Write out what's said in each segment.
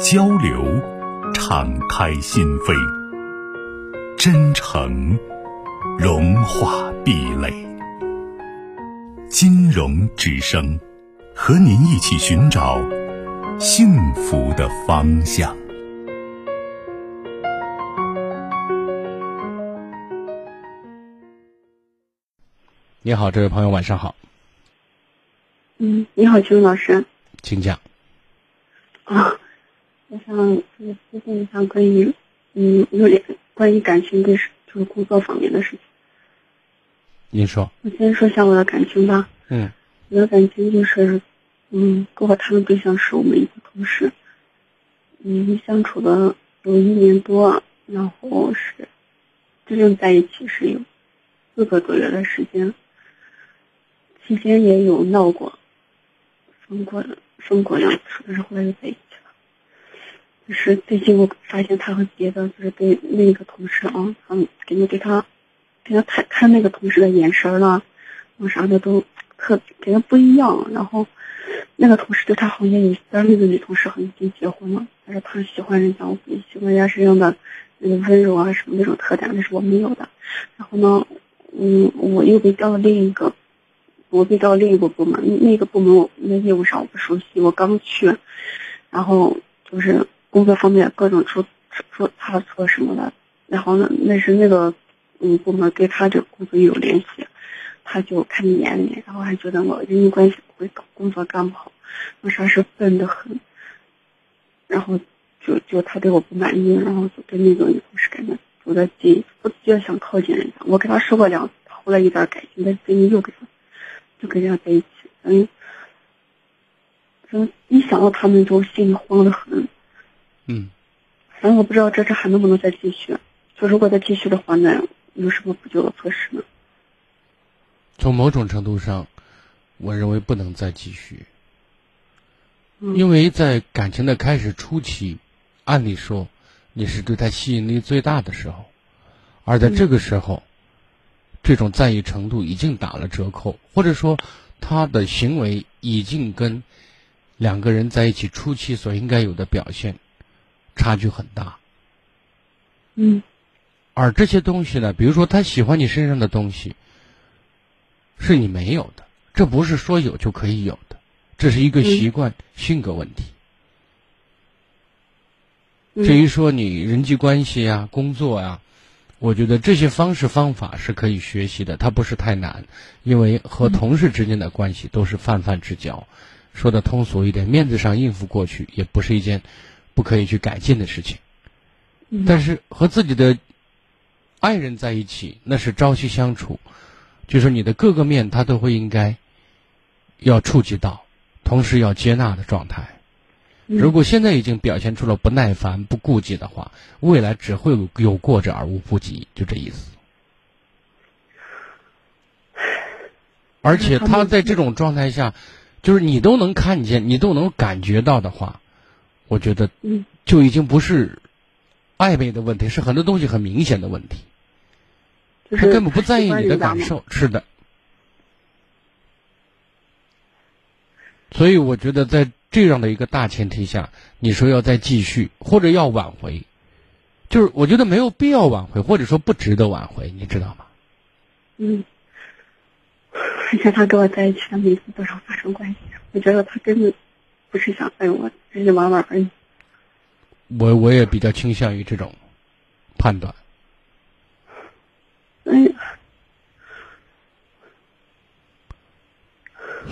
交流，敞开心扉；真诚，融化壁垒。金融之声，和您一起寻找幸福的方向。你好，这位朋友，晚上好。嗯，你好，金老师。请讲。啊。我想就是咨询一下关于，嗯，有点关于感情的事，就是工作方面的事情。您说。我先说一下我的感情吧。嗯。我的感情就是，嗯，跟我谈的对象是我们一个同事，嗯，相处了有一年多，然后是真正在一起是有四个多月的时间，期间也有闹过，分过分过两次，但是后来又在一起。就是最近我发现他和别的就是对那个同事啊，嗯，感觉对他，给他看看那个同事的眼神了，我啥的都特感觉不一样。然后那个同事对他好像也，但那个女同事好像已经结婚了，但是他喜欢人家，我喜欢人家身上的那个温柔啊什么那种特点，那是我没有的。然后呢，嗯，我又被调了另一个，我被调到另一个部门，那个部门我那业务上我不熟悉，我刚去，然后就是。工作方面各种出出差错什么的，然后呢，那是那个嗯部门跟他这个工作有联系，他就看你眼里，然后还觉得我人际关系不会搞，工作干不好，我啥是笨的很，然后就就他对我不满意，然后就跟那个女同事感觉走得近，不直接想靠近人家。我跟他说过两次，后来有点改心，但最近又跟他就跟人家在一起，嗯，嗯，一想到他们就心里慌得很。嗯，反正我不知道这次还能不能再继续。就如果再继续的话，那有什么补救的措施呢？从某种程度上，我认为不能再继续，因为在感情的开始初期，按理说你是对他吸引力最大的时候，而在这个时候，这种在意程度已经打了折扣，或者说他的行为已经跟两个人在一起初期所应该有的表现。差距很大，嗯，而这些东西呢，比如说他喜欢你身上的东西，是你没有的，这不是说有就可以有的，这是一个习惯性格问题。至于说你人际关系啊、工作啊，我觉得这些方式方法是可以学习的，它不是太难，因为和同事之间的关系都是泛泛之交，说的通俗一点，面子上应付过去也不是一件。不可以去改进的事情，但是和自己的爱人在一起，那是朝夕相处，就是你的各个面，他都会应该要触及到，同时要接纳的状态。如果现在已经表现出了不耐烦、不顾忌的话，未来只会有有过之而无不及，就这意思。而且他在这种状态下，就是你都能看见，你都能感觉到的话。我觉得，就已经不是暧昧的问题，是很多东西很明显的问题。他根本不在意你的感受，是的。所以我觉得，在这样的一个大前提下，你说要再继续或者要挽回，就是我觉得没有必要挽回，或者说不值得挽回，你知道吗？嗯。而且他跟我在一起，他每次都想发生关系，我觉得他根本。不是想爱我，只是玩玩而已。我我也比较倾向于这种判断。哎，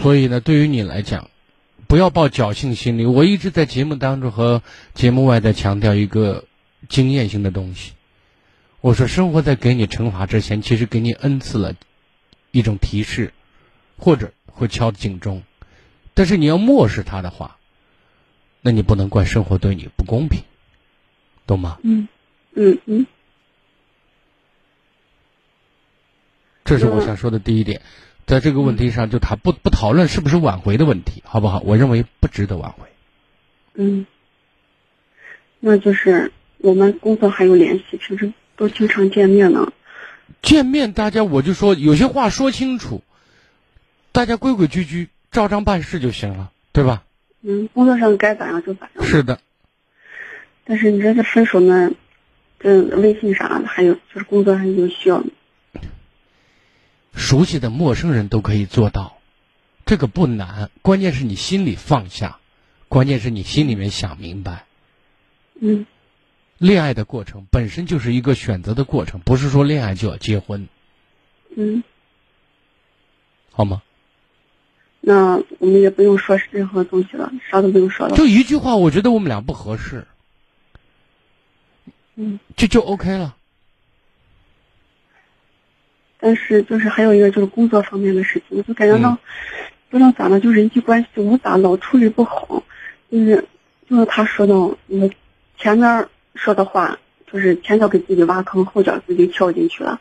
所以呢，对于你来讲，不要抱侥幸心理。我一直在节目当中和节目外在强调一个经验性的东西。我说，生活在给你惩罚之前，其实给你恩赐了一种提示，或者会敲警钟。但是你要漠视他的话，那你不能怪生活对你不公平，懂吗？嗯嗯嗯，这是我想说的第一点。在这个问题上，就他不不讨论是不是挽回的问题，好不好？我认为不值得挽回。嗯，那就是我们工作还有联系，平时都经常见面呢。见面，大家我就说有些话说清楚，大家规规矩矩照章办事就行了，对吧？嗯，工作上该咋样就咋样。是的。但是你这个分手呢，这微信啥的，还有就是工作上有需要。熟悉的陌生人都可以做到，这个不难，关键是你心里放下，关键是你心里面想明白。嗯。恋爱的过程本身就是一个选择的过程，不是说恋爱就要结婚。嗯。好吗？那我们也不用说任何东西了，啥都不用说了。就一句话，我觉得我们俩不合适。嗯。就就 OK 了。但是就是还有一个就是工作方面的事情，我就感觉到，不知道咋了，就人际关系我咋老处理不好，就是就是他说的，我前面说的话，就是前脚给自己挖坑，后脚自己跳进去了，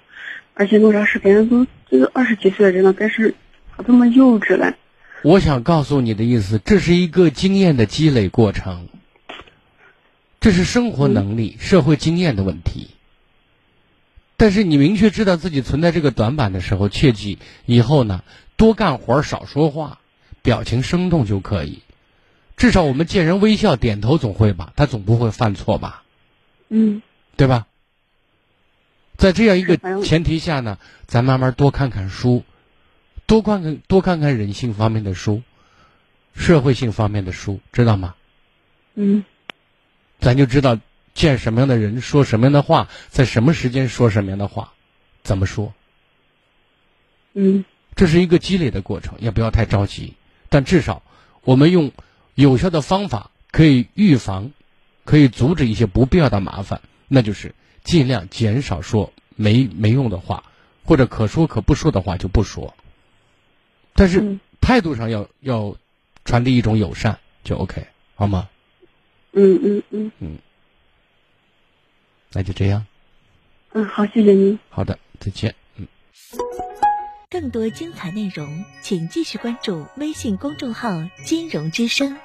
而且弄啥事感觉都这个二十几岁的人了，但是咋这么幼稚嘞？我想告诉你的意思，这是一个经验的积累过程，这是生活能力、社会经验的问题。但是你明确知道自己存在这个短板的时候，切记以后呢多干活少说话，表情生动就可以。至少我们见人微笑点头总会吧，他总不会犯错吧？嗯，对吧？在这样一个前提下呢，咱慢慢多看看书，多看看多看看人性方面的书，社会性方面的书，知道吗？嗯，咱就知道。见什么样的人说什么样的话，在什么时间说什么样的话，怎么说？嗯，这是一个积累的过程，也不要太着急。但至少，我们用有效的方法可以预防，可以阻止一些不必要的麻烦。那就是尽量减少说没没用的话，或者可说可不说的话就不说。但是态度上要要传递一种友善，就 OK，好吗？嗯嗯嗯嗯。那就这样。嗯，好，谢谢您。好的，再见。嗯。更多精彩内容，请继续关注微信公众号“金融之声”。